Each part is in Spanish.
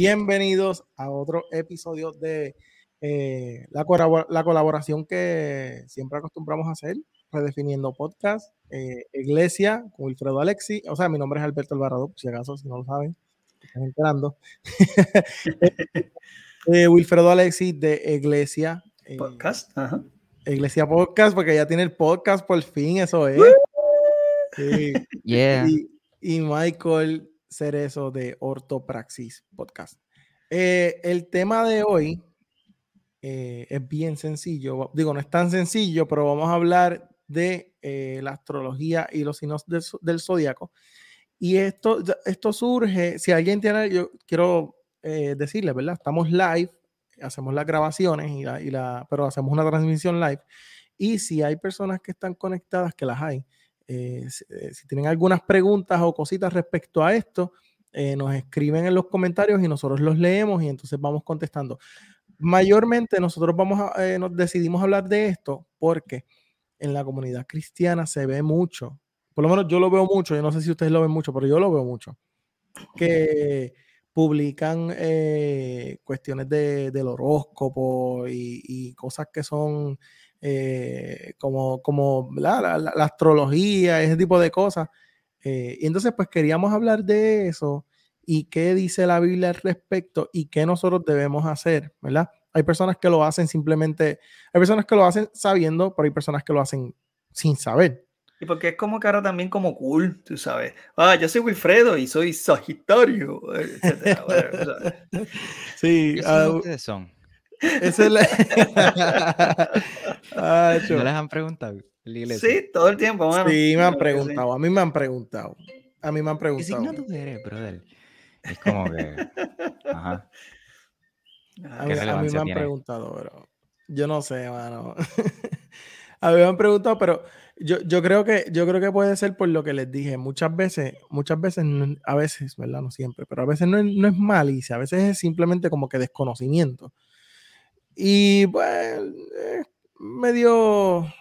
Bienvenidos a otro episodio de eh, la, la, colaboración que siempre acostumbramos a hacer, redefiniendo podcast, eh, Iglesia con Wilfredo Alexi. O sea, mi nombre es Alberto Alvarado, si acaso, si no lo saben, están enterando. Eh, Wilfredo Alexi de Iglesia. podcast, Iglesia Podcast, porque ya tiene el podcast por fin, eso es. y Michael Cerezo de Ortopraxis Podcast. Eh, el tema de hoy eh, es bien sencillo. Digo, no es tan sencillo, pero vamos a hablar de eh, la astrología y los signos del, zodiaco. Y esto, esto surge, si alguien tiene, yo quiero decirle, ¿verdad? Estamos live, hacemos las grabaciones, y la, pero hacemos una transmisión live. Y si hay personas que están conectadas, que las hay, eh, eh, si, tienen algunas preguntas o cositas respecto a esto, eh, nos escriben en los comentarios y nosotros los leemos y entonces vamos contestando. Mayormente nosotros vamos a, nos decidimos hablar de esto porque en la comunidad cristiana se ve mucho, por lo menos yo lo veo mucho, yo no sé si ustedes lo ven mucho, pero yo lo veo mucho, que publican cuestiones del horóscopo y, y, cosas que son eh, como, como la, astrología, ese tipo de cosas. Eh, y entonces, pues queríamos hablar de eso y qué dice la Biblia al respecto y qué nosotros debemos hacer, ¿verdad? Hay personas que lo hacen simplemente, hay personas que lo hacen sabiendo, pero hay personas que lo hacen sin saber. Y porque es como que ahora también como cool, tú sabes. Ah, yo soy Wilfredo y soy Sagitario, sí, uh, ustedes son? Es el... ¿No les han preguntado? Sí, todo el tiempo. Sí, me han preguntado. A mí me han preguntado. A mí me han preguntado. ¿Qué signo tú eres, brother? Es como que. Ajá. A mí, me han preguntado, pero yo no sé, mano. a mí me han preguntado, pero yo, yo, creo que, yo creo que puede ser por lo que les dije. Muchas veces, muchas veces, a veces, ¿verdad? No siempre, pero a veces no es, no es malicia, a veces es simplemente como que desconocimiento. Y pues, medio,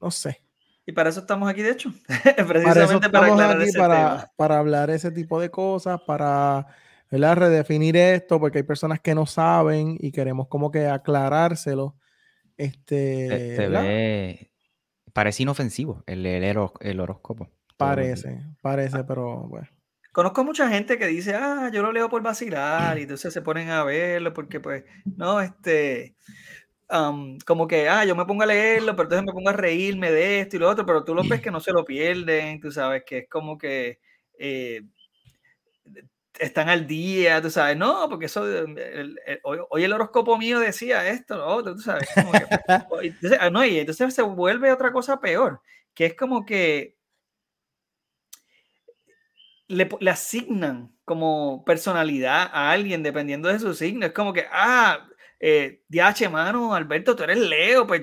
no sé. Y para eso estamos aquí, de hecho. Precisamente para, aquí para, para, hablar ese tipo de cosas, para redefinir esto, porque hay personas que no saben y queremos como que aclarárselo. Este, parece inofensivo el, el, horóscopo. Parece, parece, pero bueno. Conozco mucha gente que dice, ah, yo lo leo por vacilar, y entonces se ponen a verlo porque, pues, no, este, como que, ah, yo me pongo a leerlo, pero entonces me pongo a reírme de esto y lo otro, pero tú lo ves que no se lo pierden, tú sabes, que es como que eh, están al día, tú sabes, no, porque eso, hoy, el horóscopo mío decía esto, lo otro, tú sabes, como que, entonces, ah, no, y entonces se vuelve otra cosa peor, que es como que le, asignan como personalidad a alguien dependiendo de su signo. Es como que, ah, eh, DH, mano, Alberto, tú eres Leo, pues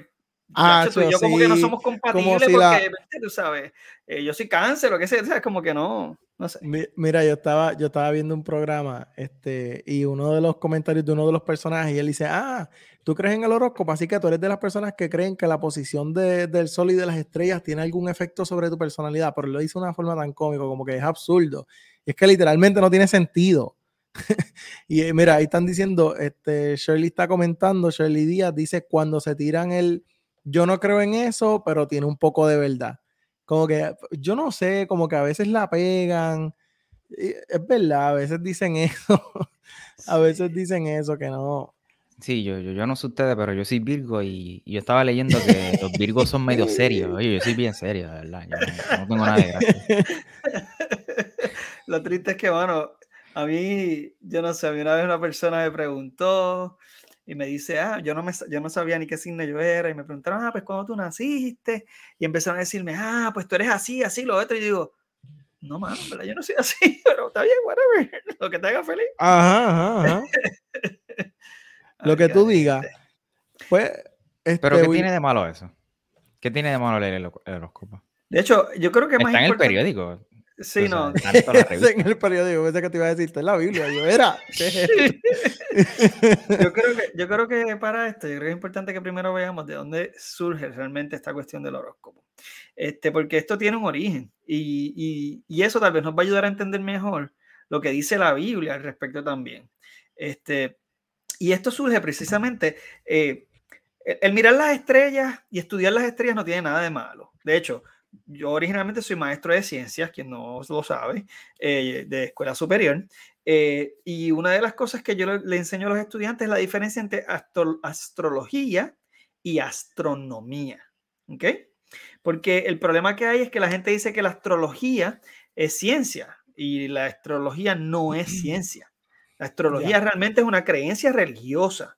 Ah, yo como que no somos compatibles porque, tú sabes, eh, yo soy cáncer o qué sé, es como que no, no sé. Mira, yo estaba, yo estaba viendo un programa, este, y uno de los comentarios de uno de los personajes, y él dice, ah, tú crees en el horóscopo, así que tú eres de las personas que creen que la posición del sol y de las estrellas tiene algún efecto sobre tu personalidad, pero lo dice de una forma tan cómica, como que es absurdo. Y es que literalmente no tiene sentido. y eh, mira, ahí están diciendo, este, Shirley está comentando, Shirley Díaz dice, cuando se tiran el yo no creo en eso, pero tiene un poco de verdad. Como que, yo no sé, como que a veces la pegan. Es verdad, a veces dicen eso. a veces dicen eso, que no. Sí, yo, yo, yo, no sé ustedes, pero yo soy Virgo y, yo estaba leyendo que los Virgos son medio serios. Oye, yo soy bien serio, de verdad. Yo no, tengo nada de gracia. Lo triste es que, bueno, a mí, yo no sé, a mí una vez una persona me preguntó y me dice, ah, yo no, me, yo no sabía ni qué signo yo era, y me preguntaron, ah, pues cuando tú naciste, y empezaron a decirme, ah, pues tú eres así, así, lo otro, y digo, no, mano, yo no soy así, pero está bien, whatever, lo que te haga feliz. Ajá, ajá, ajá. Lo que tú digas. Pues, este, pero ¿qué tiene de malo eso? ¿Qué tiene de malo leer el, horóscopo? De hecho, yo creo que Está en el periódico. Sí, no. en el periódico, pensé que te iba a decir, en la Biblia. Yo era. yo, creo que, yo creo que para esto, yo creo que es importante que primero veamos de dónde surge realmente esta cuestión del horóscopo. Este, porque esto tiene un origen y, y, y eso tal vez nos va a ayudar a entender mejor lo que dice la Biblia al respecto también. Este, y esto surge precisamente, eh, el mirar las estrellas y estudiar las estrellas no tiene nada de malo. De hecho, yo originalmente soy maestro de ciencias, quien no lo sabe, eh, de escuela superior, eh, y una de las cosas que yo le, enseño a los estudiantes es la diferencia entre astrología y astronomía. ¿Ok? Porque el problema que hay es que la gente dice que la astrología es ciencia y la astrología no es ciencia. La astrología realmente es una creencia religiosa.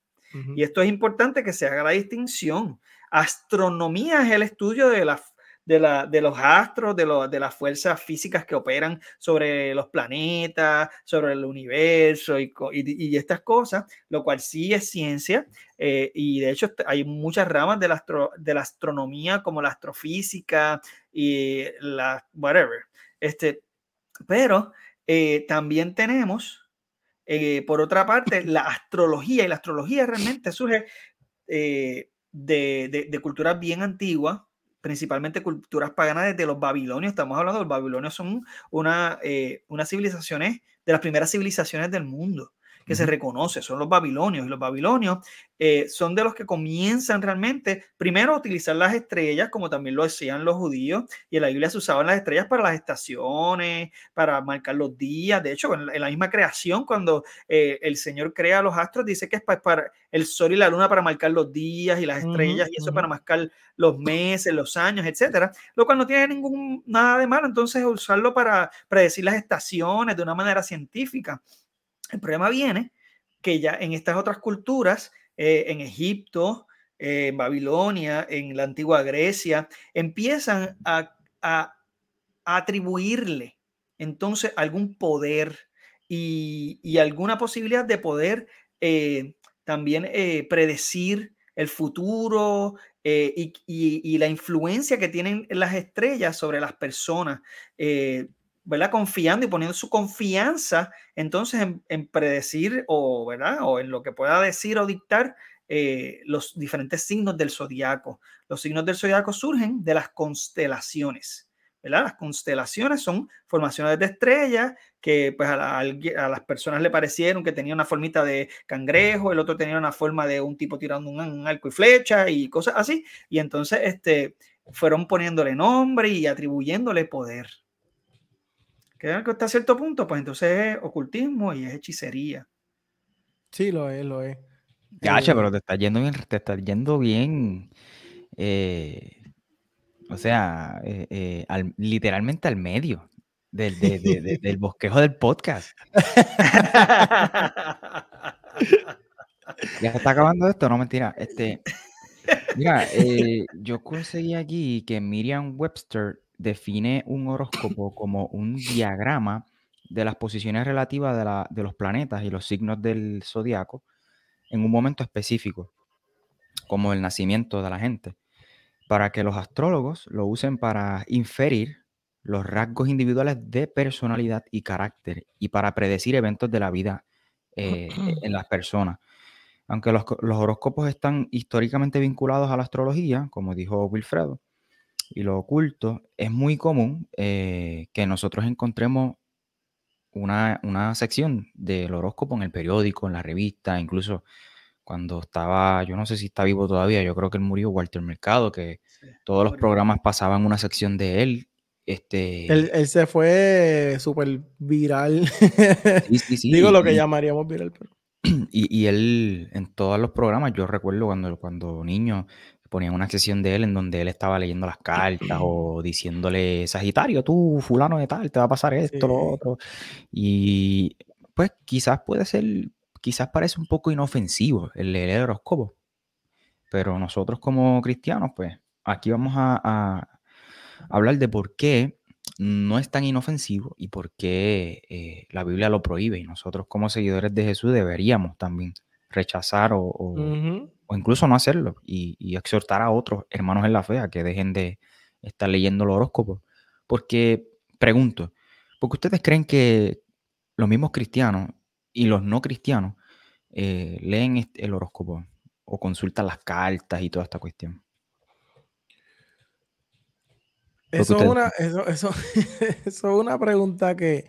Y esto es importante que se haga la distinción. Astronomía es el estudio de la de, la, de los astros, de, de, las fuerzas físicas que operan sobre los planetas, sobre el universo y, y, estas cosas, lo cual sí es ciencia. Eh, y de hecho hay muchas ramas de la, de la astronomía como la astrofísica y la whatever. Este, pero eh, también tenemos, eh, por otra parte, la astrología. Y la astrología realmente surge de, de, de culturas bien antiguas, principalmente culturas paganas desde los babilonios. Estamos hablando de los babilonios, son una, eh, unas civilizaciones, de las primeras civilizaciones del mundo que se reconoce, son los babilonios. Y los babilonios eh, son de los que comienzan realmente, primero, a utilizar las estrellas, como también lo hacían los judíos, y en la Biblia se usaban las estrellas para las estaciones, para marcar los días. De hecho, en la, misma creación, cuando eh, el Señor crea los astros, dice que es para, el sol y la luna para marcar los días y las estrellas, y eso para marcar los meses, los años, etcétera, lo cual no tiene ningún nada de malo, entonces usarlo para predecir las estaciones de una manera científica. El problema viene que ya en estas otras culturas, eh, en Egipto, en Babilonia, en la antigua Grecia, empiezan a, atribuirle entonces algún poder y, alguna posibilidad de poder eh, también eh, predecir el futuro y, la influencia que tienen las estrellas sobre las personas. ¿Verdad? Confiando y poniendo su confianza entonces en, predecir o, ¿verdad? O en lo que pueda decir o dictar eh, los diferentes signos del zodiaco. Los signos del zodiaco surgen de las constelaciones. ¿verdad? Las constelaciones son formaciones de estrellas que pues a, las personas le parecieron que tenía una formita de cangrejo, el otro tenía una forma de un tipo tirando un, un arco y flecha y cosas así. Y entonces este, fueron poniéndole nombre y atribuyéndole poder que hasta cierto punto, pues entonces es ocultismo y es hechicería. Sí, lo es, lo es. Gacha, eh, pero te está yendo bien, te está yendo bien. Eh, o sea, eh, literalmente al medio del, del bosquejo del podcast. ya se está acabando esto, no mentira. Este, mira, yo conseguí aquí que Miriam Webster define un horóscopo como un diagrama de las posiciones relativas de, los planetas y los signos del zodiaco en un momento específico, como el nacimiento de la gente, para que los astrólogos lo usen para inferir los rasgos individuales de personalidad y carácter y para predecir eventos de la vida eh, en las personas. Aunque los, los, horóscopos están históricamente vinculados a la astrología, como dijo Wilfredo, y lo oculto, es muy común eh, que nosotros encontremos una, sección del horóscopo en el periódico, en la revista, incluso cuando estaba, yo no sé si está vivo todavía, yo creo que él murió, Walter Mercado, que todos los programas pasaban una sección de él. Este... Él, se fue súper viral. Digo lo que llamaríamos viral. Pero... Y, y, él, en todos los programas, yo recuerdo cuando, cuando niño, ponían una sesión de él en donde él estaba leyendo las cartas o diciéndole, Sagitario, tú, fulano de tal, te va a pasar esto, lo otro. Y pues quizás puede ser, quizás parece un poco inofensivo el leer el horóscopo, pero nosotros como cristianos, pues aquí vamos a, hablar de por qué no es tan inofensivo y por qué eh, la Biblia lo prohíbe y nosotros como seguidores de Jesús deberíamos también rechazar o, o incluso no hacerlo y, exhortar a otros hermanos en la fe a que dejen de estar leyendo el horóscopo. Porque, pregunto, ¿por qué ustedes creen que los mismos cristianos y los no cristianos eh, leen el horóscopo o consultan las cartas y toda esta cuestión? Eso es, una, eso, eso, es una pregunta que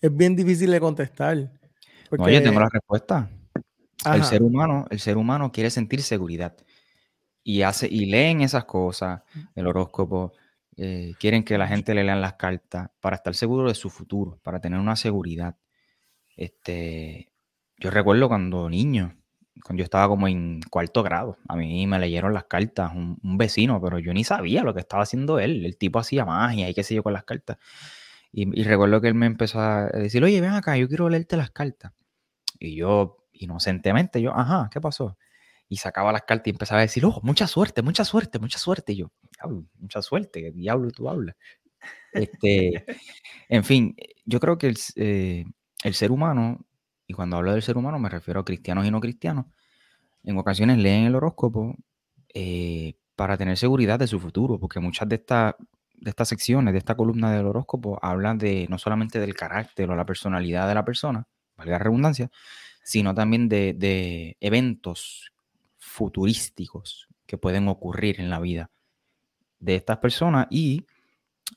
es bien difícil de contestar. Porque... No, yo tengo la respuesta. El ser humano, el ser humano quiere sentir seguridad y hace y leen esas cosas, el horóscopo, eh, quieren que la gente le lean las cartas para estar seguro de su futuro, para tener una seguridad. Este, yo recuerdo cuando niño, cuando yo estaba como en cuarto grado, a mí me leyeron las cartas un, un vecino, pero yo ni sabía lo que estaba haciendo él. El tipo hacía magia y qué sé yo con las cartas. Y, y recuerdo que él me empezó a decir, oye, ven acá, yo quiero leerte las cartas. Y yo, inocentemente, yo, ajá, ¿qué pasó? Y sacaba las cartas y empezaba a decir, oh, mucha suerte, mucha suerte, mucha suerte. Y yo, "Diablo, mucha suerte, ¿qué diablo tú hablas? Este, en fin, yo creo que el, eh, el ser humano, y cuando hablo del ser humano me refiero a cristianos y no cristianos, en ocasiones leen el horóscopo eh, para tener seguridad de su futuro, porque muchas de estas de estas secciones, de esta columna del horóscopo, hablan de no solamente del carácter o la personalidad de la persona, valga la redundancia, sino también de, de eventos futurísticos que pueden ocurrir en la vida de estas personas y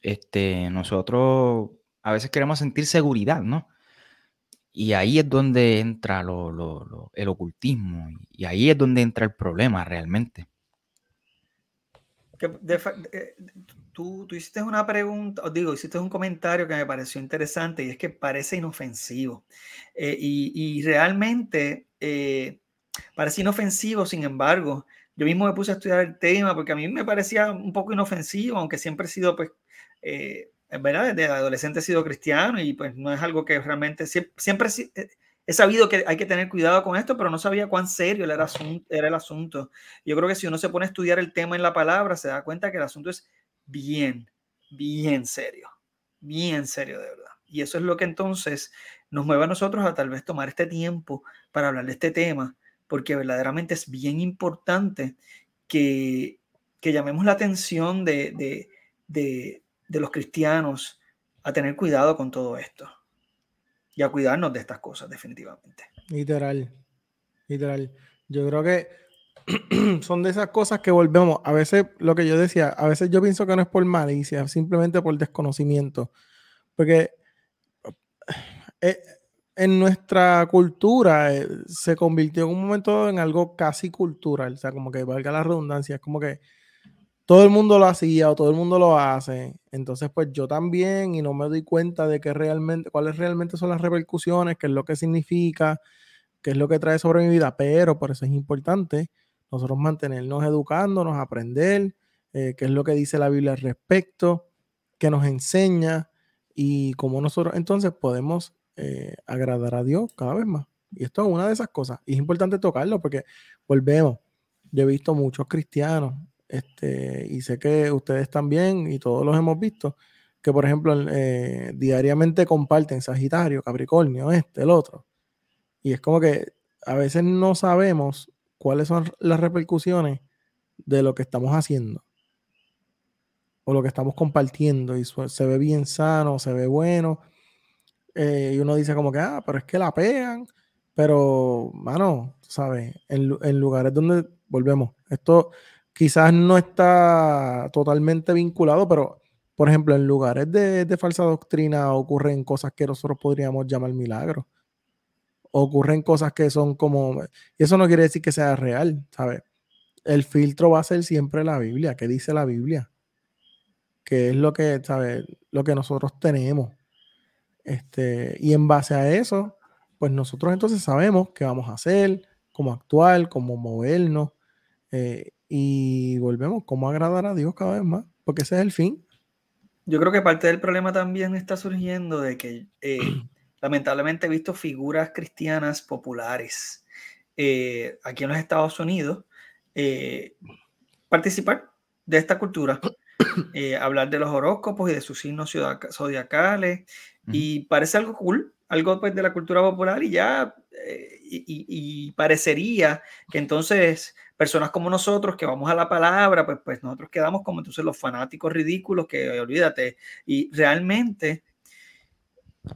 este, nosotros a veces queremos sentir seguridad, ¿no? Y ahí es donde entra lo- lo- el ocultismo y ahí es donde entra el problema realmente. Que de eh, tú, tú hiciste una pregunta, os digo, hiciste un comentario que me pareció interesante y es que parece inofensivo. Eh, y, y realmente eh, parece inofensivo, sin embargo, yo mismo me puse a estudiar el tema porque a mí me parecía un poco inofensivo, aunque siempre he sido, pues, eh, verdad, desde adolescente he sido cristiano y pues no es algo que realmente, siempre, siempre he sabido que hay que tener cuidado con esto, pero no sabía cuán serio era, el asunto. Yo creo que si uno se pone a estudiar el tema en la palabra, se da cuenta que el asunto es bien, bien serio, bien serio de verdad. Y eso es lo que entonces nos mueve a nosotros a tal vez tomar este tiempo para hablar de este tema, porque verdaderamente es bien importante que, que llamemos la atención de, de, de, de los cristianos a tener cuidado con todo esto y a cuidarnos de estas cosas definitivamente. Literal. Literal. Yo creo que son de esas cosas que volvemos. A veces, lo que yo decía, a veces yo pienso que no es por malicia, simplemente por desconocimiento. Porque eh, en nuestra cultura eh, se convirtió en un momento en algo casi cultural. O sea, como que valga la redundancia, es como que todo el mundo lo hacía o todo el mundo lo hace. Entonces, pues yo también y no me doy cuenta de que realmente, cuáles realmente son las repercusiones, qué es lo que significa, qué es lo que trae sobre mi vida. Pero por eso es importante nosotros mantenernos educándonos, aprender, eh, qué es lo que dice la Biblia al respecto, qué nos enseña y cómo nosotros entonces podemos eh, agradar a Dios cada vez más. Y esto es una de esas cosas. Y es importante tocarlo porque volvemos. Yo he visto muchos cristianos este, y sé que ustedes también y todos los hemos visto, que por ejemplo eh, diariamente comparten Sagitario, Capricornio, este, el otro. Y es como que a veces no sabemos cuáles son las repercusiones de lo que estamos haciendo o lo que estamos compartiendo y se ve bien sano, se ve bueno. eh, y uno dice como que, ah, pero es que la pegan. Pero, mano, ¿sabes? En, en lugares donde volvemos, esto quizás no está totalmente vinculado, pero, por ejemplo, en lugares de, falsa doctrina ocurren cosas que nosotros podríamos llamar milagros. Ocurren cosas que son como, y eso no quiere decir que sea real, ¿sabes? El filtro va a ser siempre la Biblia. ¿Qué dice la Biblia? Que es lo que, ¿sabes? Lo que nosotros tenemos. Este, y en base a eso, pues nosotros entonces sabemos qué vamos a hacer, cómo actuar, cómo movernos. eh, y volvemos, cómo agradar a Dios cada vez más, porque ese es el fin. Yo creo que parte del problema también está surgiendo de que eh, lamentablemente he visto figuras cristianas populares eh, aquí en los Estados Unidos eh, participar de esta cultura, hablar de los horóscopos y de sus signos zodiaca- zodiacales, y parece algo cool, algo pues, de la cultura popular y ya, y, parecería que entonces personas como nosotros que vamos a la palabra, pues, pues nosotros quedamos como entonces los fanáticos ridículos que olvídate, y realmente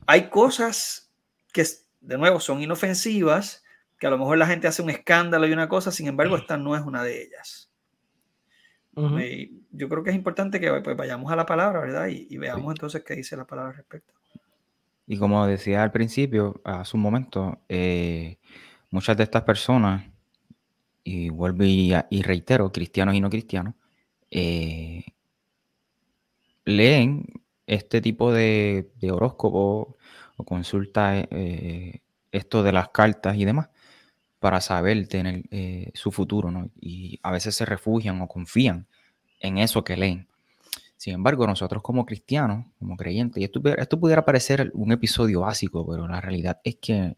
hay cosas que de nuevo son inofensivas, que a lo mejor la gente hace un escándalo y una cosa, sin embargo esta no es una de ellas. Eh, yo creo que es importante que pues, vayamos a la palabra, ¿verdad? Y, y veamos entonces qué dice la palabra al respecto. Y como decía al principio, hace un momento, eh, muchas de estas personas, y vuelvo y, reitero, cristianos y no cristianos, eh, leen este tipo de, horóscopo o consulta eh, esto de las cartas y demás para saber tener su futuro, ¿no? Y a veces se refugian o confían en eso que leen. Sin embargo, nosotros como cristianos, como creyentes, y esto, pudiera parecer un episodio básico, pero la realidad es que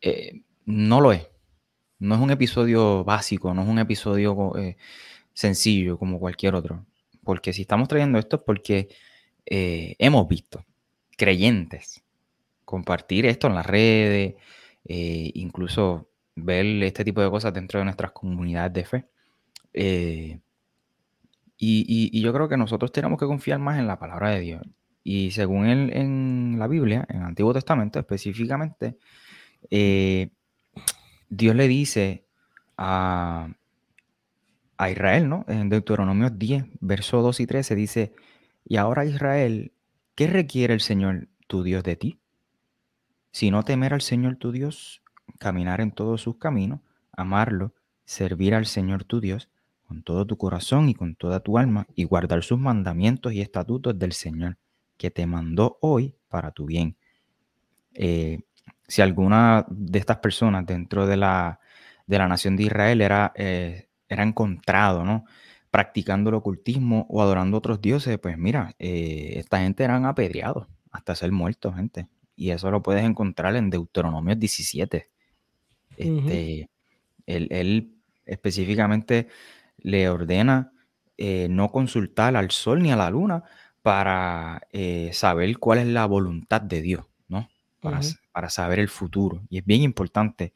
eh, no lo es. No es un episodio básico, no es un episodio sencillo como cualquier otro. Porque si estamos trayendo esto es porque eh, hemos visto creyentes compartir esto en las redes, eh, incluso ver este tipo de cosas dentro de nuestras comunidades de fe. Eh, y, yo creo que nosotros tenemos que confiar más en la palabra de Dios. Y según él, en la Biblia, en el Antiguo Testamento específicamente, Dios le dice a, a Israel, ¿no? En Deuteronomio 10, verso 2 y 13 dice, y ahora Israel, ¿qué requiere el Señor tu Dios de ti? Si no temer al Señor tu Dios, caminar en todos sus caminos, amarlo, servir al Señor tu Dios con todo tu corazón y con toda tu alma, y guardar sus mandamientos y estatutos del Señor, que te mandó hoy para tu bien. Eh, si alguna de estas personas dentro de la, de la nación de Israel era, eh, era encontrado, ¿no? practicando el ocultismo o adorando otros dioses, pues mira, eh, esta gente eran apedreados hasta ser muertos, gente. Y eso lo puedes encontrar en Deuteronomio 17. Este, él, específicamente le ordena eh, no consultar al sol ni a la luna para eh, saber cuál es la voluntad de Dios, ¿no? Para, para, saber el futuro. Y es bien importante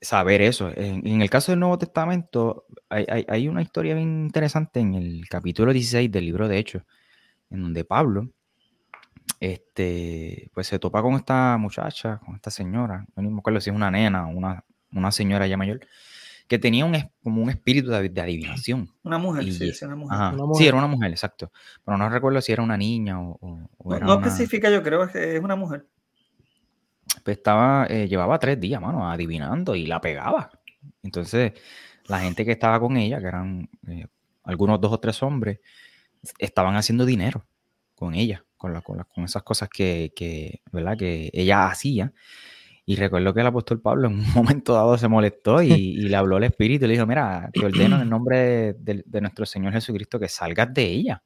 saber eso. En, el caso del Nuevo Testamento, hay, una historia bien interesante en el capítulo 16 del libro de Hechos, en donde Pablo este, pues se topa con esta muchacha, con esta señora, no me acuerdo si es una nena o una, una señora ya mayor, que tenía un, como un espíritu de, adivinación. Una mujer, sí, una mujer. Sí, era una mujer, exacto. Pero no recuerdo si era una niña o, era no, especifica, yo creo que es una mujer. Pues estaba, eh, llevaba tres días, mano, adivinando y la pegaba. Entonces, la gente que estaba con ella, que eran eh, algunos dos o tres hombres, estaban haciendo dinero con ella, con, con, con esas cosas que, que, ¿verdad? que ella hacía. Y recuerdo que el apóstol Pablo en un momento dado se molestó y, le habló al Espíritu y le dijo, mira, te ordeno en el nombre de, nuestro Señor Jesucristo que salgas de ella.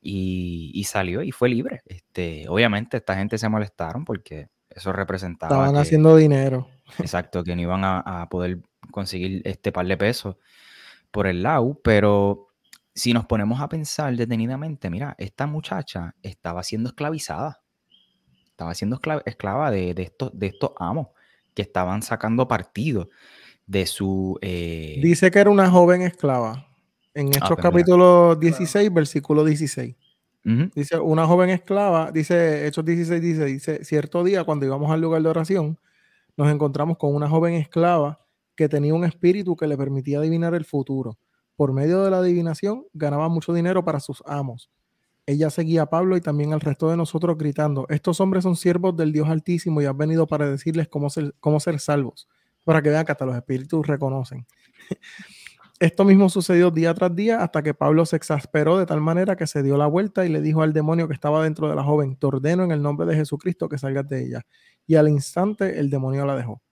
Y, y, salió y fue libre. Este, obviamente esta gente se molestaron porque eso representaba. Estaban haciendo dinero. Exacto, que no iban a, poder conseguir este par de pesos por el lado, pero si nos ponemos a pensar detenidamente, mira, esta muchacha estaba siendo esclavizada, estaba siendo esclava, de, estos, de estos amos que estaban sacando partido de su... Eh, Dice que era una joven esclava. En estos ah, capítulos 16, versículo 16. Dice, una joven esclava, dice Hechos 16, dice, dice, cierto día cuando íbamos al lugar de oración, nos encontramos con una joven esclava que tenía un espíritu que le permitía adivinar el futuro. Por medio de la adivinación ganaba mucho dinero para sus amos. Ella seguía a Pablo y también al resto de nosotros gritando, estos hombres son siervos del Dios Altísimo y han venido para decirles cómo ser, cómo ser salvos, para que vean que hasta los espíritus reconocen. Esto mismo sucedió día tras día hasta que Pablo se exasperó de tal manera que se dio la vuelta y le dijo al demonio que estaba dentro de la joven, te ordeno en el nombre de Jesucristo que salgas de ella. Y al instante el demonio la dejó.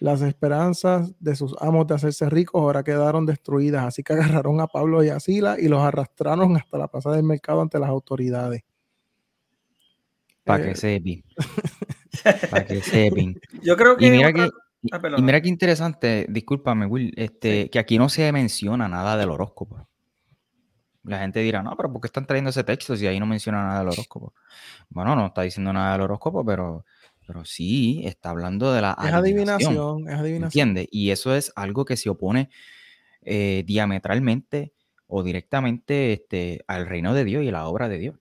Las esperanzas de sus amos de hacerse ricos ahora quedaron destruidas, así que agarraron a Pablo y a Sila y los arrastraron hasta la plaza del mercado ante las autoridades. Para que eh, sepan. Para que sepan. Yo creo que... mira que Ah, y mira qué interesante, discúlpame, Will, este, que aquí no se menciona nada del horóscopo. La gente dirá, no, pero ¿por qué están trayendo ese texto si ahí no menciona nada del horóscopo? Bueno, no está diciendo nada del horóscopo, pero, pero sí está hablando de la es adivinación. Es adivinación. ¿Entiendes? Y eso es algo que se opone eh, diametralmente o directamente este, al reino de Dios y a la obra de Dios.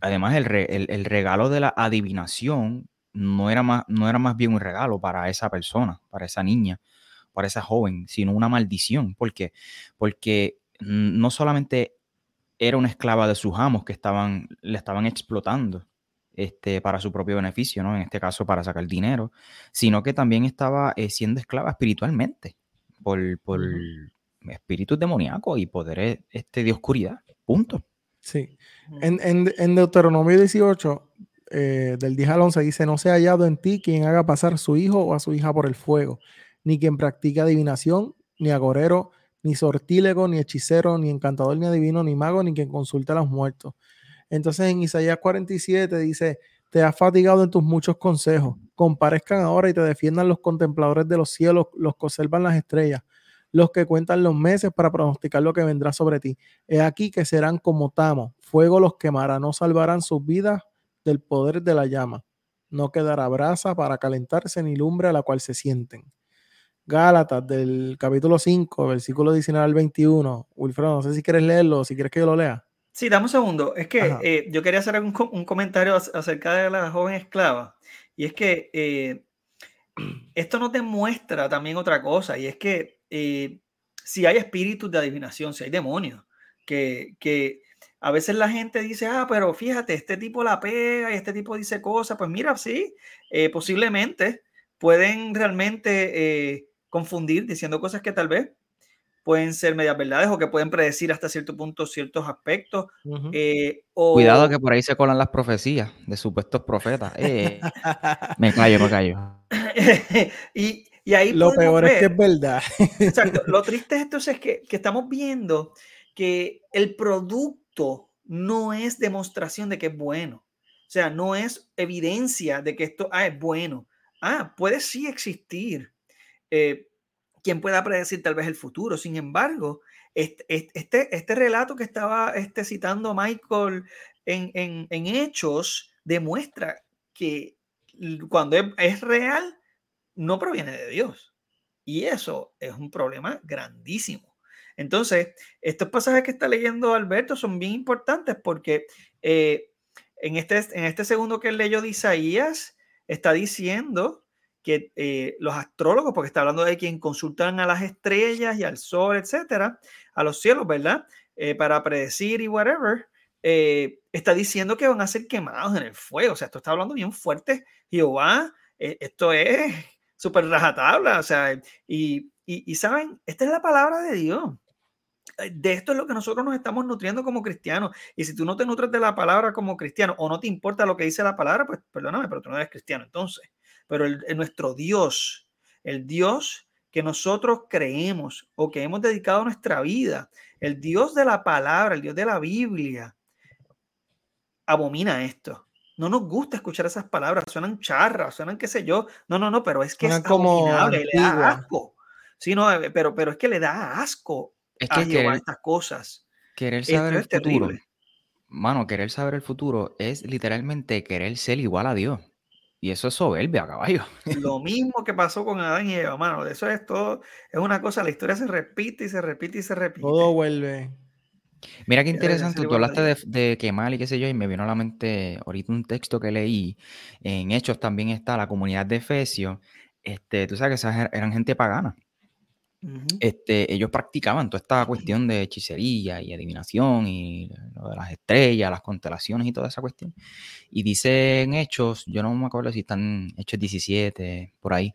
Además, el, el regalo de la adivinación no era, más, no era más bien un regalo para esa persona, para esa niña, para esa joven, sino una maldición. ¿Por qué? Porque no solamente era una esclava de sus amos que estaban, le estaban explotando este, para su propio beneficio, ¿no? En este caso para sacar dinero, sino que también estaba eh, siendo esclava espiritualmente por, por espíritus demoníacos y poderes este, de oscuridad. Punto. Sí. En, en, Deuteronomio 18, eh, del 10 al 11, dice: No se ha hallado en ti quien haga pasar a su hijo o a su hija por el fuego, ni quien practique adivinación, ni agorero, ni sortílego, ni hechicero, ni encantador, ni adivino, ni mago, ni quien consulte a los muertos entonces en Isaías 47 dice, te has fatigado en tus muchos consejos, comparezcan ahora y te defiendan los contempladores de los cielos, los que observan las estrellas, los que cuentan los meses para pronosticar lo que vendrá sobre ti. He aquí que serán como tamo, fuego los quemará, no salvarán sus vidas del poder de la llama. No quedará brasa para calentarse ni lumbre a la cual se sienten. Gálatas del capítulo 5, versículo 19 al 21. Wilfredo, no sé si quieres leerlo si quieres que yo lo lea. Sí, dame un segundo. Es que eh, yo quería hacer un, un, comentario acerca de la joven esclava. Y es que eh, esto nos demuestra también otra cosa. Y es que eh, si hay espíritus de adivinación, si hay demonios, que, que a veces la gente dice, ah, pero fíjate, este tipo la pega y este tipo dice cosas. Pues mira, sí, posiblemente pueden realmente confundir diciendo cosas que tal vez pueden ser medias verdades o que pueden predecir hasta cierto punto ciertos aspectos. Eh, Cuidado que por ahí se colan las profecías de supuestos profetas. Eh, me callo, me callo. y, y, ahí lo peor es que es verdad. exacto. Lo triste es entonces que, que estamos viendo que el producto no es demostración de que es bueno. O sea, no es evidencia de que esto ah, es bueno. Ah, puede sí existir. Eh, quien pueda predecir tal vez el futuro. Sin embargo, este, este, relato que estaba este, citando Michael en, en, Hechos demuestra que cuando es, real, no proviene de Dios. Y eso es un problema grandísimo. Entonces, estos pasajes que está leyendo Alberto son bien importantes porque eh, en, este, en este segundo que leyó de Isaías, está diciendo que eh, los astrólogos, porque está hablando de quien consultan a las estrellas y al sol, etcétera, a los cielos, ¿verdad? Eh, para predecir y whatever, eh, está diciendo que van a ser quemados en el fuego. O sea, esto está hablando bien fuerte. Jehová, esto es súper rajatabla. O sea, y, y, y saben, esta es la palabra de Dios de esto es lo que nosotros nos estamos nutriendo como cristianos. Y si tú no te nutres de la palabra como cristiano o no te importa lo que dice la palabra, pues perdóname, pero tú no eres cristiano entonces pero el, nuestro Dios, el Dios que nosotros creemos o que hemos dedicado nuestra vida, el Dios de la palabra, el Dios de la Biblia, abomina esto. No nos gusta escuchar esas palabras, suenan charras, suenan qué sé yo. No, no, no, pero es que es abominable, le da asco. Sí, no, eh, pero, pero es que le da asco es que a estas cosas. Querer saber el futuro. Mano, querer saber el futuro es literalmente querer ser igual a Dios. Y eso es soberbia, caballo. Lo mismo que pasó con Adán y Eva, mano. Eso es todo. Es una cosa, la historia se repite y se repite y se repite. Todo vuelve. Mira qué interesante, tú hablaste de, de, quemar y qué sé yo, y me vino a la mente ahorita un texto que leí. En Hechos también está la comunidad de Efesios. Este, tú sabes que esas eran gente pagana este, ellos practicaban toda esta cuestión de hechicería y adivinación y lo de las estrellas, las constelaciones y toda esa cuestión. Y dicen Hechos, yo no me acuerdo si están Hechos 17, por ahí,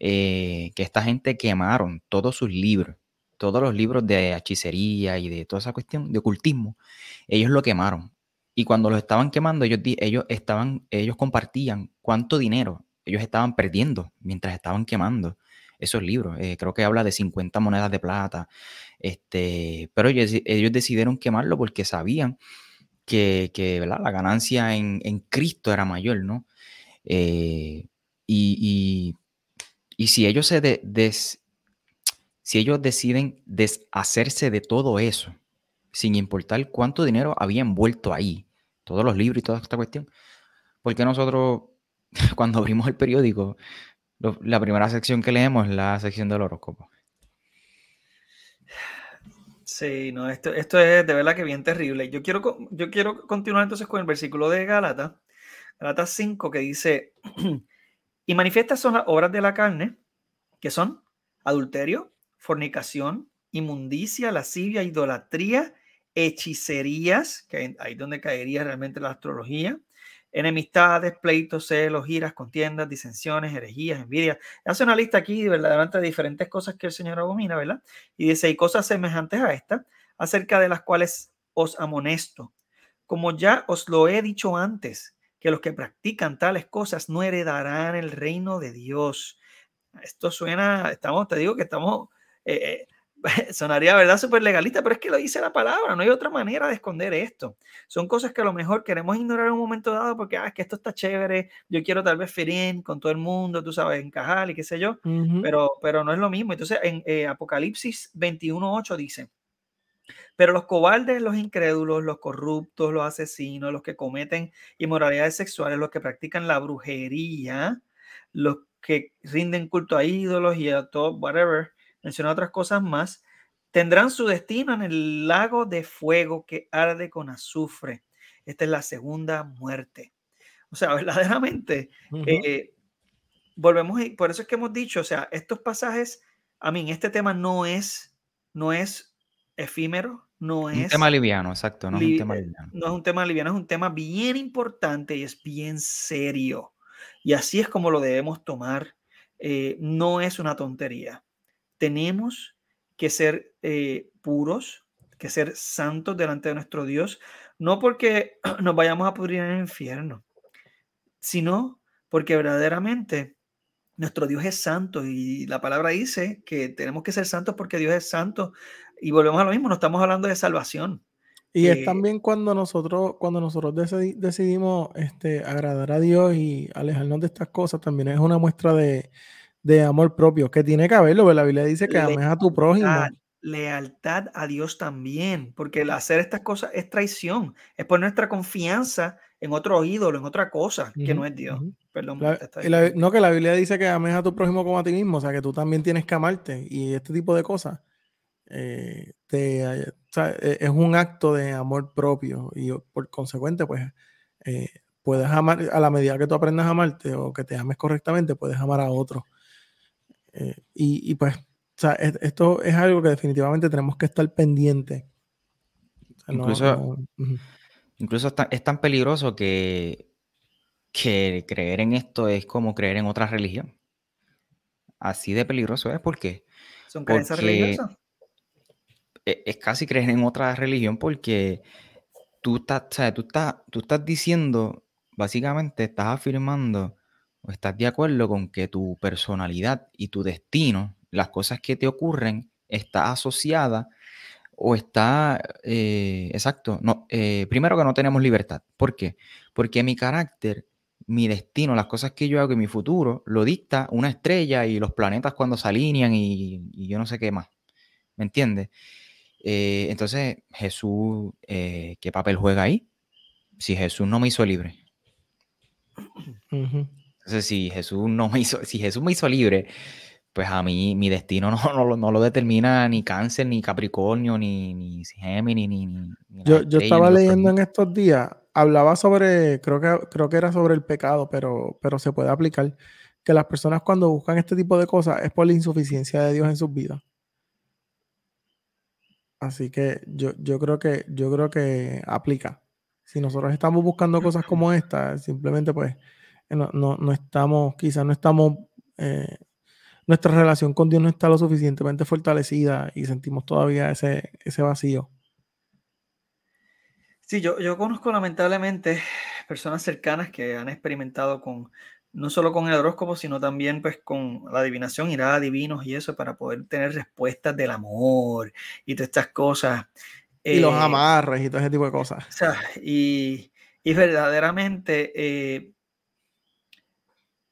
eh, que esta gente quemaron todos sus libros, todos los libros de hechicería y de toda esa cuestión de ocultismo, ellos lo quemaron. Y cuando los estaban quemando, ellos, ellos, estaban, ellos compartían cuánto dinero ellos estaban perdiendo mientras estaban quemando esos libros. Eh, creo que habla de 50 monedas de plata. Este, pero ellos, decidieron quemarlo porque sabían que, la ganancia en, Cristo era mayor, ¿no? Eh, y, si ellos se des, si ellos deciden deshacerse de todo eso, sin importar cuánto dinero habían vuelto ahí, todos los libros y toda esta cuestión, porque nosotros cuando abrimos el periódico la primera sección que leemos es la sección del horóscopo. Sí, no, esto, esto es de verdad que bien terrible. Yo quiero, yo quiero continuar entonces con el versículo de Galata, Galata 5, que dice, y manifiestas son las obras de la carne, que son adulterio, fornicación, inmundicia, lascivia, idolatría, hechicerías, que ahí donde caería realmente la astrología, enemistades, pleitos, celos, giras, contiendas, disensiones, herejías, envidias. Hace una lista aquí, verdaderamente, de diferentes cosas que el Señor abomina, ¿verdad? Y dice, y cosas semejantes a esta, acerca de las cuales os amonesto. Como ya os lo he dicho antes, que los que practican tales cosas no heredarán el reino de Dios. Esto suena, estamos, te digo que estamos... Eh, eh, sonaría, ¿verdad? Súper legalista, pero es que lo dice la palabra, no hay otra manera de esconder esto. Son cosas que a lo mejor queremos ignorar en un momento dado porque, ah, es que esto está chévere, yo quiero tal vez ferir con todo el mundo, tú sabes, encajar y qué sé yo, pero, pero no es lo mismo. Entonces, en eh, Apocalipsis 21.8 dice, pero los cobardes, los incrédulos, los corruptos, los asesinos, los que cometen inmoralidades sexuales, los que practican la brujería, los que rinden culto a ídolos y a todo, whatever, menciona otras cosas más, tendrán su destino en el lago de fuego que arde con azufre. Esta es la segunda muerte. O sea, verdaderamente, eh, volvemos, y por eso es que hemos dicho, o sea, estos pasajes, a mí, este tema no es, no es efímero, no es... Un tema liviano, exacto, no es un tema eh, liviano. No es un tema liviano, es un tema bien importante y es bien serio. Y así es como lo debemos tomar. Eh, no es una tontería tenemos que ser eh, puros, que ser santos delante de nuestro Dios, no porque nos vayamos a pudrir en el infierno, sino porque verdaderamente nuestro Dios es santo y la palabra dice que tenemos que ser santos porque Dios es santo y volvemos a lo mismo, no estamos hablando de salvación. Y es eh, también cuando nosotros, cuando nosotros decidimos este, agradar a Dios y alejarnos de estas cosas, también es una muestra de, de amor propio, que tiene que haberlo, porque la Biblia dice que ames a tu prójimo. Lealtad a Dios también, porque el hacer estas cosas es traición, es poner nuestra confianza en otro ídolo, en otra cosa que no es Dios. Perdón. no, que la Biblia dice que ames a tu prójimo como a ti mismo, o sea, que tú también tienes que amarte y este tipo de cosas. Eh, e, es un acto de amor propio y por consecuente, pues eh, puedes amar, a la medida que tú aprendas a amarte o que te ames correctamente, puedes amar a otro. Eh, y, pues, esto es algo que definitivamente tenemos que estar pendiente. incluso incluso es tan peligroso que, que creer en esto es como creer en otra religión. Así de peligroso es porque... ¿Son creencias religiosas? E, es casi creer en otra religión porque tú estás, tú estás, tú estás diciendo, básicamente estás afirmando estás de acuerdo con que tu personalidad y tu destino, las cosas que te ocurren, está asociada o está, eh, exacto, no, eh, primero que no tenemos libertad. ¿Por qué? Porque mi carácter, mi destino, las cosas que yo hago y mi futuro, lo dicta una estrella y los planetas cuando se alinean y, yo no sé qué más. ¿Me entiendes? Eh, entonces, Jesús, ¿qué papel juega ahí? Si Jesús no me hizo libre. Entonces, si Jesús no me hizo, si Jesús me hizo libre, pues a mí mi destino no, no, lo determina ni cáncer, ni Capricornio, ni, ni Géminis, ni, ni, Yo, yo estaba leyendo en estos días, hablaba sobre, creo que, creo que era sobre el pecado, pero, pero se puede aplicar, que las personas cuando buscan este tipo de cosas es por la insuficiencia de Dios en sus vidas. Así que yo, yo creo que yo creo que aplica. Si nosotros estamos buscando cosas como esta, simplemente pues no, no, estamos, quizás no estamos, eh, nuestra relación con Dios no está lo suficientemente fortalecida y sentimos todavía ese, ese vacío. Sí, yo, yo conozco lamentablemente personas cercanas que han experimentado con, no solo con el horóscopo, sino también pues con la adivinación, ir a divinos y eso para poder tener respuestas del amor y todas estas cosas. Y los eh, amarres y todo ese tipo de cosas. O sea, y, y verdaderamente eh,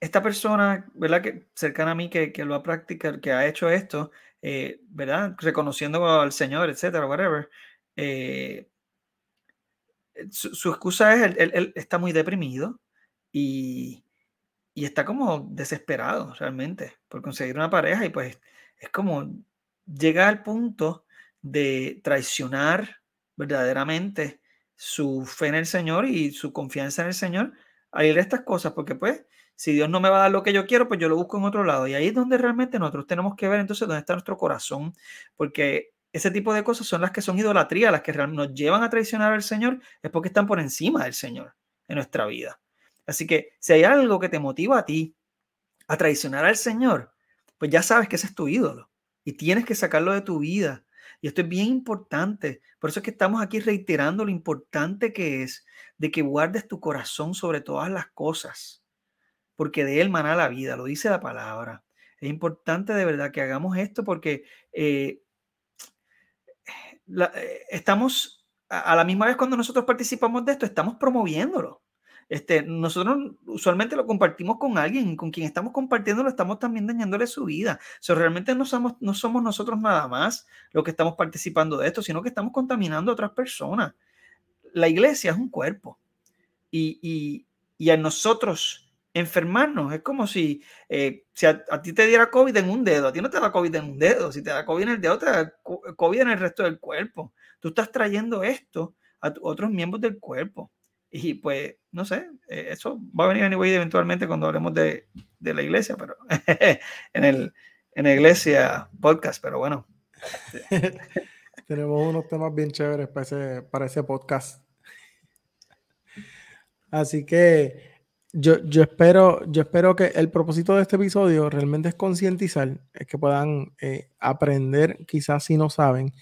esta persona, ¿verdad? Que cercana a mí que, lo ha practicado, que ha hecho esto, eh, ¿verdad? Reconociendo al Señor, etcétera, whatever. Eh, su, excusa es, él, él, está muy deprimido y, y, está como desesperado realmente por conseguir una pareja y pues es como llega al punto de traicionar verdaderamente su fe en el Señor y su confianza en el Señor al ir a estas cosas, porque pues si Dios no me va a dar lo que yo quiero, pues yo lo busco en otro lado. Y ahí es donde realmente nosotros tenemos que ver entonces dónde está nuestro corazón, porque ese tipo de cosas son las que son idolatría, las que nos llevan a traicionar al Señor, es porque están por encima del Señor en nuestra vida. Así que si hay algo que te motiva a ti a traicionar al Señor, pues ya sabes que ese es tu ídolo y tienes que sacarlo de tu vida. Y esto es bien importante. Por eso es que estamos aquí reiterando lo importante que es de que guardes tu corazón sobre todas las cosas, porque de él mana la vida, lo dice la palabra. Es importante de verdad que hagamos esto porque eh, eh, estamos, a la misma vez cuando nosotros participamos de esto, estamos promoviéndolo. Este, nosotros usualmente lo compartimos con alguien, con quien estamos compartiendo lo estamos también dañándole su vida. O realmente no somos, no somos nosotros nada más los que estamos participando de esto, sino que estamos contaminando a otras personas. La iglesia es un cuerpo y, y, y a nosotros enfermarnos es como si, eh, si a, ti te diera COVID en un dedo, a ti no te da COVID en un dedo, si te da COVID en el dedo, te da COVID en el resto del cuerpo. Tú estás trayendo esto a otros miembros del cuerpo. Y pues, no sé, eh, eso va a venir anyway eventualmente cuando hablemos de, de la iglesia, pero en, el, en la iglesia podcast, pero bueno. Tenemos unos temas bien chéveres para ese, para ese podcast. Así que yo, yo, espero, yo espero que el propósito de este episodio realmente es concientizar, es que puedan eh, aprender, quizás si no saben,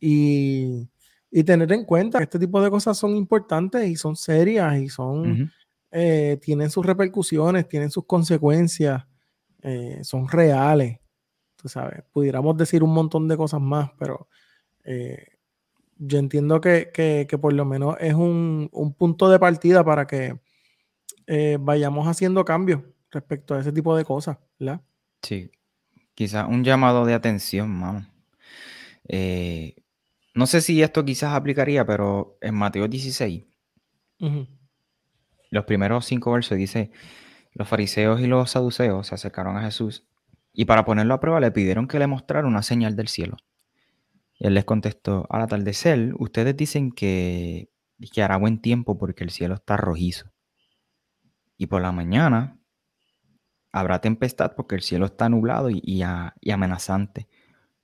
y y tener en cuenta que este tipo de cosas son importantes y son serias y son, eh, tienen sus repercusiones, tienen sus consecuencias, eh, son reales. Tú sabes, pudiéramos decir un montón de cosas más, pero eh, yo entiendo que, que, por lo menos es un, un punto de partida para que vayamos haciendo cambios respecto a ese tipo de cosas, ¿verdad? Sí, quizás un llamado de atención, mano. Eh, no sé si esto quizás aplicaría, pero en Mateo 16, los primeros cinco versos dice, los fariseos y los saduceos se acercaron a Jesús y para ponerlo a prueba le pidieron que le mostrara una señal del cielo. Y él les contestó, al atardecer ustedes dicen que, que hará buen tiempo porque el cielo está rojizo. Y por la mañana habrá tempestad porque el cielo está nublado y amenazante.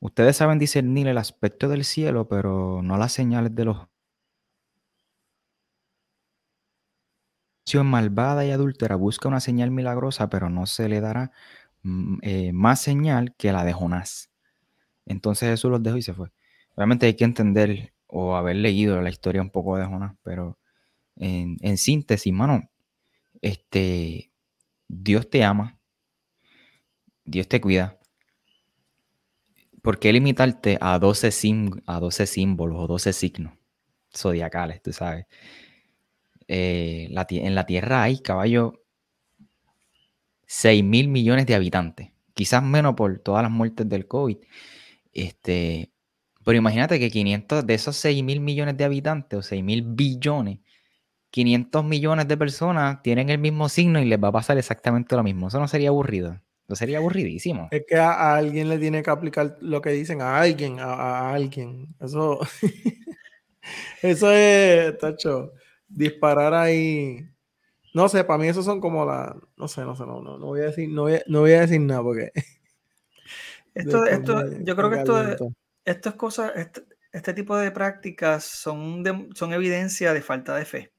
Ustedes saben discernir el aspecto del cielo, pero no las señales de los malvada y adúltera busca una señal milagrosa, pero no se le dará mm, eh, más señal que la de Jonás. Entonces Jesús los dejó y se fue. Realmente hay que entender o haber leído la historia un poco de Jonás, pero en, en síntesis, mano, este, Dios te ama, Dios te cuida, ¿por qué limitarte a 12, a 12 símbolos o 12 signos zodiacales, tú sabes? Eh, en la Tierra hay, caballo, 6 mil millones de habitantes. Quizás menos por todas las muertes del COVID. Este, pero imagínate que 500 de esos 6 mil millones de habitantes o 6 mil billones, 500 millones de personas tienen el mismo signo y les va a pasar exactamente lo mismo. Eso no sería aburrido sería aburridísimo. Es que a, alguien le tiene que aplicar lo que dicen, a alguien, a, alguien. Eso, eso es, tacho, disparar ahí. No sé, para mí eso son como la, no sé, no sé, no, no, voy a decir, no voy a, decir nada porque. Esto, esto, yo creo que esto, estas cosas, este, este, tipo de prácticas son, son evidencia de falta de fe.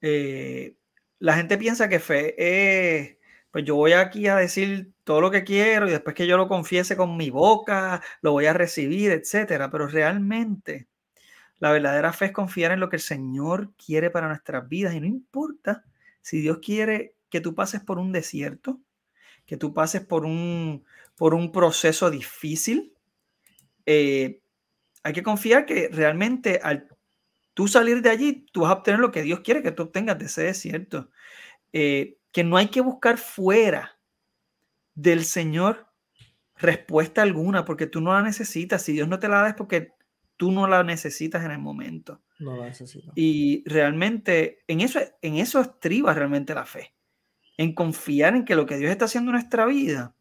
Eh, la gente piensa que fe es pues yo voy aquí a decir todo lo que quiero y después que yo lo confiese con mi boca, lo voy a recibir, etcétera. Pero realmente la verdadera fe es confiar en lo que el Señor quiere para nuestras vidas y no importa si Dios quiere que tú pases por un desierto, que tú pases por un, por un proceso difícil. Eh, hay que confiar que realmente al tú salir de allí, tú vas a obtener lo que Dios quiere que tú obtengas de ese desierto. Eh, que no hay que buscar fuera del Señor respuesta alguna, porque tú no la necesitas. Si Dios no te la da es porque tú no la necesitas en el momento. No la necesitas. Y realmente en eso, en eso estriba realmente la fe. En confiar en que lo que Dios está haciendo en nuestra vida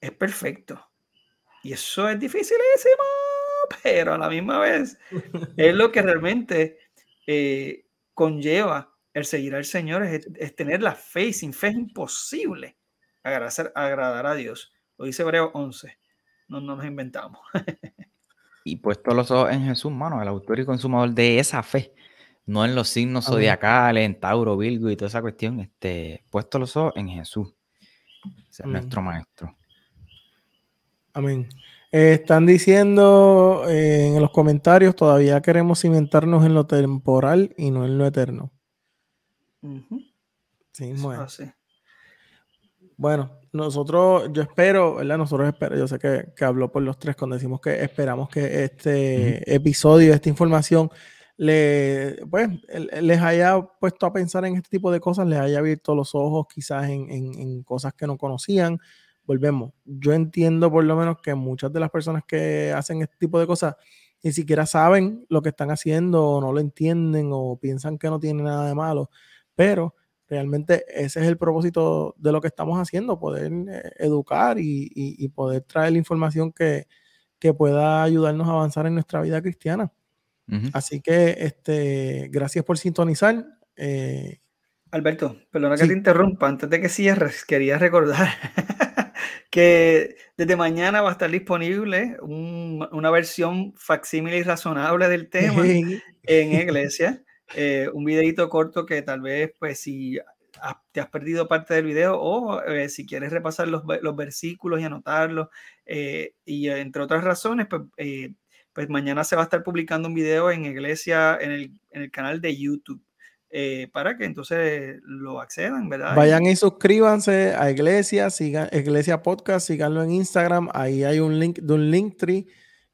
es perfecto. Y eso es dificilísimo, pero a la misma vez es lo que realmente eh, conlleva el seguir al Señor es, tener la fe y sin fe es imposible agradar, agradar a Dios. Lo dice Hebreo 11. No, nos inventamos. y puesto los ojos en Jesús, mano, el autor y consumador de esa fe. no en los signos Amén. zodiacales, en Tauro, Virgo y toda esa cuestión, este, puesto los ojos en Jesús, o sea, Amén. nuestro maestro. Amén. Eh, están diciendo eh, en los comentarios, todavía queremos cimentarnos en lo temporal y no en lo eterno. Sí, así. Bueno, nosotros, yo espero, ¿verdad? Nosotros espero, yo sé que, que habló por los tres cuando decimos que esperamos que este episodio, esta información, le, pues, les haya puesto a pensar en este tipo de cosas, les haya abierto los ojos quizás en, en- en cosas que no conocían. Volvemos. Yo entiendo por lo menos que muchas de las personas que hacen este tipo de cosas ni siquiera saben lo que están haciendo, o no lo entienden, o piensan que no tiene nada de malo, pero realmente ese es el propósito de lo que estamos haciendo, poder eh, educar y, y- y poder traer la información que, que pueda ayudarnos a avanzar en nuestra vida cristiana. Ujú. Así que este, gracias por sintonizar. eh, Alberto, perdona que Sí. te interrumpa. Antes de que cierres, quería recordar que desde mañana va a estar disponible un- una versión facsímile y razonable del tema en iglesia. eh, un videito corto que tal vez, pues, si has- te has perdido parte del video o eh, si quieres repasar los, los versículos y anotarlos, eh, y entre otras razones, pues, eh, pues mañana se va a estar publicando un video en iglesia, en el, en el canal de YouTube, eh, para que entonces lo accedan, ¿verdad? Vayan y suscríbanse a Iglesia, sigan Iglesia Podcast, síganlo en Instagram. Ahí hay un link de un Linktree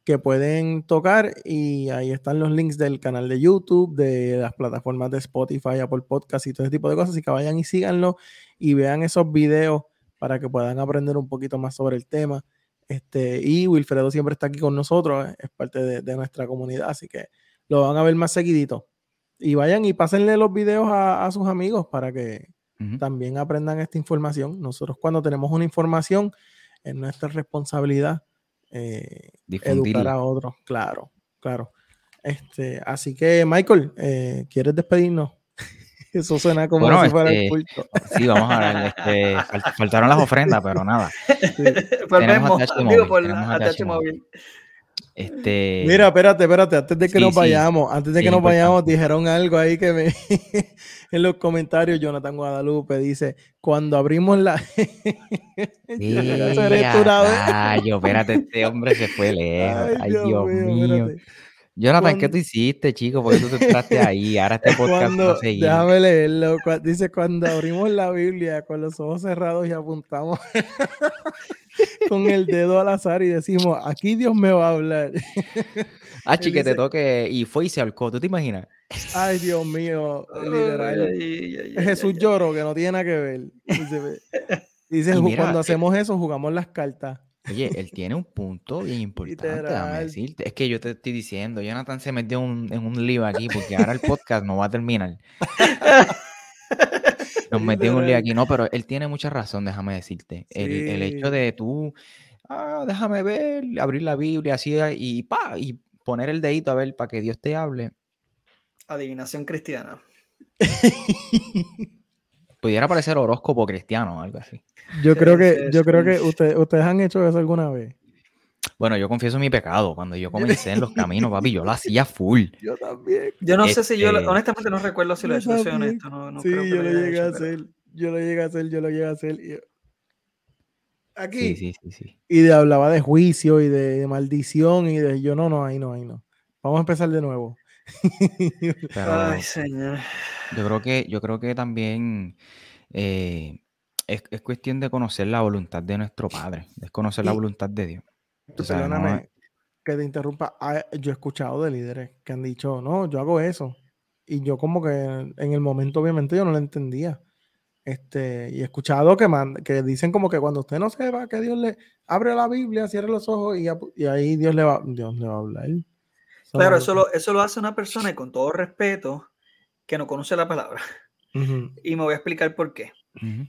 que pueden tocar y ahí están los links del canal de YouTube, de las plataformas de Spotify, Apple Podcast y todo ese tipo de cosas. Así que vayan y síganlo y vean esos videos para que puedan aprender un poquito más sobre el tema. Este, y Wilfredo siempre está aquí con nosotros, es parte de, de nuestra comunidad, así que lo van a ver más seguidito. Y vayan y pásenle los videos a, a sus amigos para que, también aprendan esta información. Nosotros cuando tenemos una información, es nuestra responsabilidad eh, educar a otros. Claro, claro. Este, así que, Michael, eh, ¿quieres despedirnos? Eso suena como Bueno, si fuera el este, culto. Sí, vamos a ver. Este, fal- faltaron las ofrendas, pero nada. Sí. Por digo, la móvil. Este, Mira, espérate, espérate, antes de que Sí, nos sí. vayamos, antes de Sí, que nos vayamos, importante. dijeron algo ahí que me en los comentarios, Jonathan Guadalupe dice, cuando abrimos la Yo voy a hacer ¡Eh, esto una vez. rayo! Espérate, este hombre se fue lejos. Ay, Dios, mío. espérate. Jonathan, ¿qué Cuando- tú hiciste, chico? ¿Por qué tú te entraste ahí? Ahora este podcast Cuando, a seguir. déjame leerlo. Dice, cuando abrimos la Biblia con los ojos cerrados y apuntamos con el dedo al azar y decimos, aquí Dios me va a hablar. Ah, te dice- toque y fue y se ahorcó. ¿Tú te imaginas? Ay, Dios mío, literal. Ay, ay, ay, ay, Jesús ay. lloró, que no tiene nada que ver. Dice, dice, Y "Ju- mira, cuando eh, hacemos eso, jugamos las cartas. Oye, él tiene un punto bien importante, déjame decirte. Es que yo te estoy diciendo, Jonathan se metió un- en un lío aquí porque ahora el podcast no va a terminar. Nos metió en un lío aquí, no, pero él tiene mucha razón, déjame decirte. El, el hecho de tú, ah, déjame ver, abrir la Biblia así ah, y pa, y poner el dedito a ver para que Dios te hable. Adivinación cristiana. Pudiera parecer horóscopo cristiano o algo así. Yo creo que, yo creo que usted- ustedes han hecho eso alguna vez. Bueno, yo confieso mi pecado. Cuando yo comencé en los caminos, papi, yo lo hacía full. Yo también. Yo no sé si yo, Este- honestamente no recuerdo si lo he hecho, soy también. honesto. No, no sí, creo que yo lo llegué a hecho, pero- hacer. Yo lo llegué a hacer, yo lo llegué a hacer. y Aquí. Sí, sí, sí, sí. Y de, hablaba de juicio y de, de maldición y de yo no, no, ahí no, ahí no. Vamos a empezar de nuevo. Pero Ay, señor. yo creo que, yo creo que también eh, es, es cuestión de conocer la voluntad de nuestro Padre, es conocer la voluntad de Dios. Perdóname es- que te interrumpa. Ah, Yo he escuchado de líderes que han dicho, no, yo hago eso. Y yo como que en el momento obviamente yo no lo entendía. Este, y he escuchado que, mand- que dicen como que cuando usted no sepa que Dios le abre la Biblia, cierre los ojos y, y ahí Dios le va, Dios le va a hablar. Eso Claro, eso lo, eso lo hace una persona y con todo respeto que no conoce la palabra. Y me voy a explicar por qué.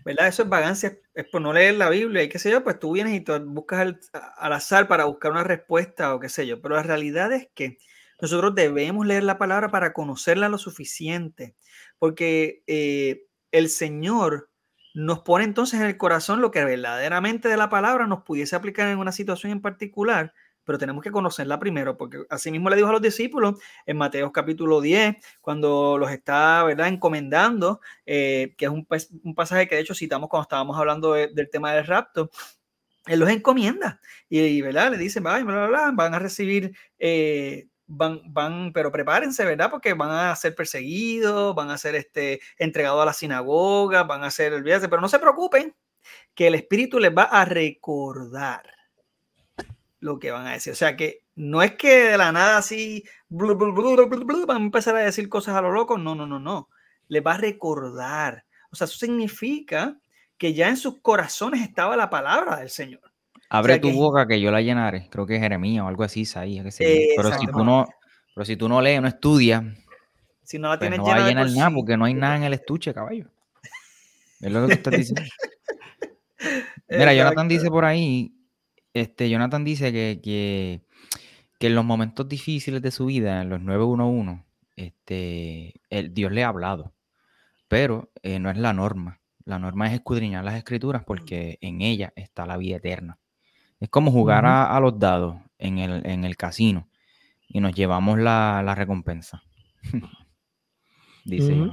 ¿Verdad? Eso es vagancia, es por no leer la Biblia y qué sé yo, pues tú vienes y tú buscas al, al azar para buscar una respuesta o qué sé yo. Pero la realidad es que nosotros debemos leer la palabra para conocerla lo suficiente, porque eh, el Señor nos pone entonces en el corazón lo que verdaderamente de la palabra nos pudiese aplicar en una situación en particular pero tenemos que conocerla primero, porque así mismo le dijo a los discípulos en Mateo capítulo 10, cuando los está, ¿verdad?, encomendando, eh, que es un, un, pasaje que de hecho citamos cuando estábamos hablando del tema del rapto, él los encomienda y, ¿verdad? Le dicen, bla, bla, bla, van a recibir, eh, van, van, pero prepárense, ¿verdad? Porque van a ser perseguidos, van a ser este, entregados a la sinagoga, van a ser, olvídate, pero no se preocupen, que el Espíritu les va a recordar lo que van a decir. O sea que no es que de la nada así van a empezar a decir cosas a lo loco. No, no, no, no. Les va a recordar. O sea, eso significa que ya en sus corazones estaba la palabra del Señor. Abre tu boca que yo la llenaré. Creo que es Jeremías o algo así, ahí. Pero si tú no, pero si tú no lees, no estudias, si no la pues tienes no va a llenar nada porque no hay nada en el estuche, caballo. Es lo que tú estás diciendo. Mira, Jonathan dice por ahí, este, Jonathan dice que, que, en los momentos difíciles de su vida, en los 911, este, el, Dios le ha hablado, pero eh, no es la norma. La norma es escudriñar las escrituras porque en ella está la vida eterna. Es como jugar a, los dados en el, en el, casino y nos llevamos la, la recompensa. Dice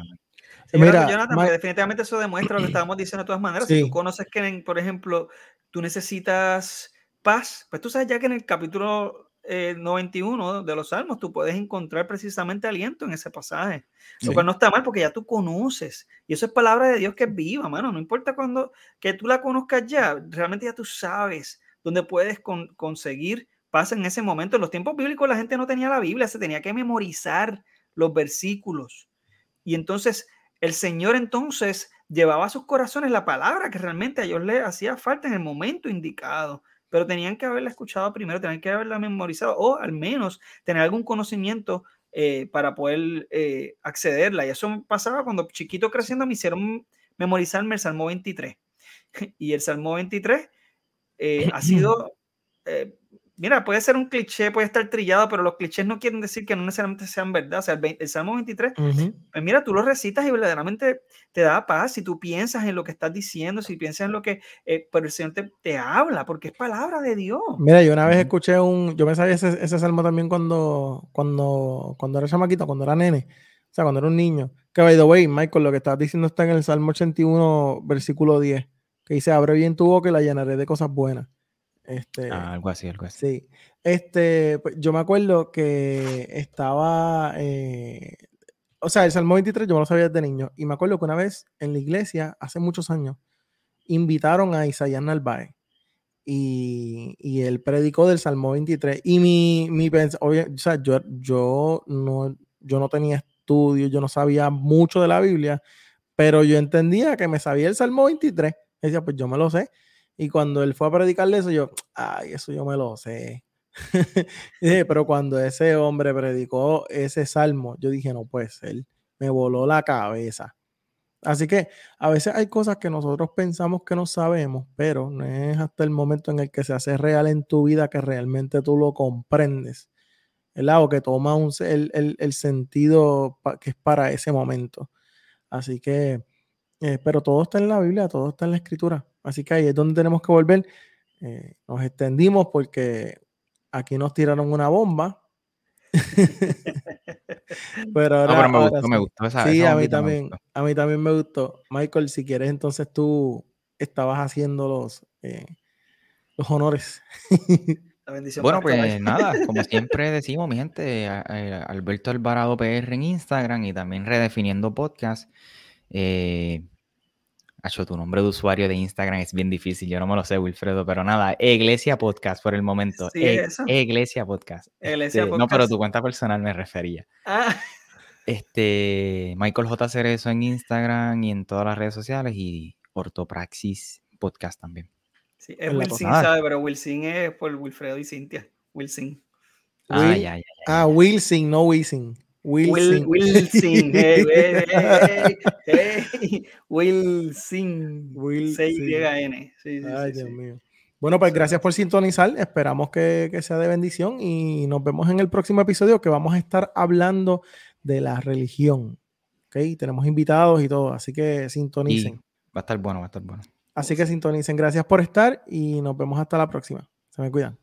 Mira, Jonathan, definitivamente eso demuestra lo que estábamos diciendo de todas maneras. Si tú conoces que, por ejemplo, tú necesitas paz, pues tú sabes ya que en el capítulo 91 eh, de los Salmos tú puedes encontrar precisamente aliento en ese pasaje. Lo cual no está mal porque ya tú conoces. Y eso es palabra de Dios que es viva, mano. No importa cuando que tú la conozcas ya, realmente ya tú sabes dónde puedes conseguir paz en ese momento. En los tiempos bíblicos la gente no tenía la Biblia, se tenía que memorizar los versículos. Y entonces el Señor entonces llevaba a sus corazones la palabra que realmente a ellos les hacía falta en el momento indicado, pero tenían que haberla escuchado primero, tenían que haberla memorizado o al menos tener algún conocimiento eh, para poder eh, accederla. Y eso pasaba cuando chiquito creciendo me hicieron memorizarme el Salmo 23. Y el Salmo 23 eh, ha sido mira, puede ser un cliché, puede estar trillado, pero los clichés no quieren decir que no necesariamente sean verdad. O sea, el, Salmo 23, pues mira, tú lo recitas y verdaderamente te da paz si tú piensas en lo que estás diciendo, si piensas en lo que, eh, pero el Señor te, habla, porque es palabra de Dios. Mira, yo una vez escuché un, yo me sabía ese, ese salmo también cuando, cuando, cuando era chamaquito, cuando era nene, o sea, cuando era un niño. Que by the way, Michael, lo que estás diciendo está en el Salmo 81, versículo 10, que dice, abre bien tu boca y la llenaré de cosas buenas. Este, ah, algo así, algo así. Sí. Este, pues, yo me acuerdo que estaba, eh, o sea, el Salmo 23 yo no lo sabía desde niño. Y me acuerdo que una vez en la iglesia, hace muchos años, invitaron a Isaías Narváez. Y, y él predicó del Salmo 23. Y mi, mi o sea, yo, yo, no, yo no tenía estudio, yo no sabía mucho de la Biblia, pero yo entendía que me sabía el Salmo 23. decía, pues yo me lo sé. Y cuando él fue a predicarle eso, yo, ay, eso yo me lo sé. pero cuando ese hombre predicó ese salmo, yo dije, no puede ser, me voló la cabeza. Así que a veces hay cosas que nosotros pensamos que no sabemos, pero no es hasta el momento en el que se hace real en tu vida que realmente tú lo comprendes. O que toma un, el, el, sentido que es para ese momento. Así que, eh, pero todo está en la Biblia, todo está en la escritura. Así que ahí es donde tenemos que volver. Eh, nos extendimos porque aquí nos tiraron una bomba. pero ahora, me, gustó, me gustó, sí, a mí también, a mí también me gustó. Michael, si quieres, entonces tú estabas haciendo los, eh, los honores. bueno, pues nada, como siempre decimos, mi gente, Alberto Alvarado PR en Instagram y también Redefiniendo Podcast. Eh, Acho, tu nombre de usuario de Instagram es bien difícil, yo no me lo sé, Wilfredo, pero nada, Iglesia Podcast por el momento. Sí, e eso. Iglesia Podcast. Iglesia Podcast. No, pero tu cuenta personal me refería. Ah. Este, Michael J. Cerezo en Instagram y en todas las redes sociales y Ortopraxis Podcast también. Sí, es Wilson, ¿sabe? Pero Wilson es por Wilfredo y Cintia. Wilson. Ah, ya, ya, ya, Ah, Wilson, no Wilson. Wilson. Wilson. Hey, hey, hey, Wilson. C-Y-N. Ay, Dios mío. Bueno, pues gracias por sintonizar. Esperamos que, que, sea de bendición y nos vemos en el próximo episodio que vamos a estar hablando de la religión. ¿Ok? Tenemos invitados y todo, así que sintonicen. va a estar bueno, va a estar bueno. Así que sintonicen. Gracias por estar y nos vemos hasta la próxima. Se me cuidan.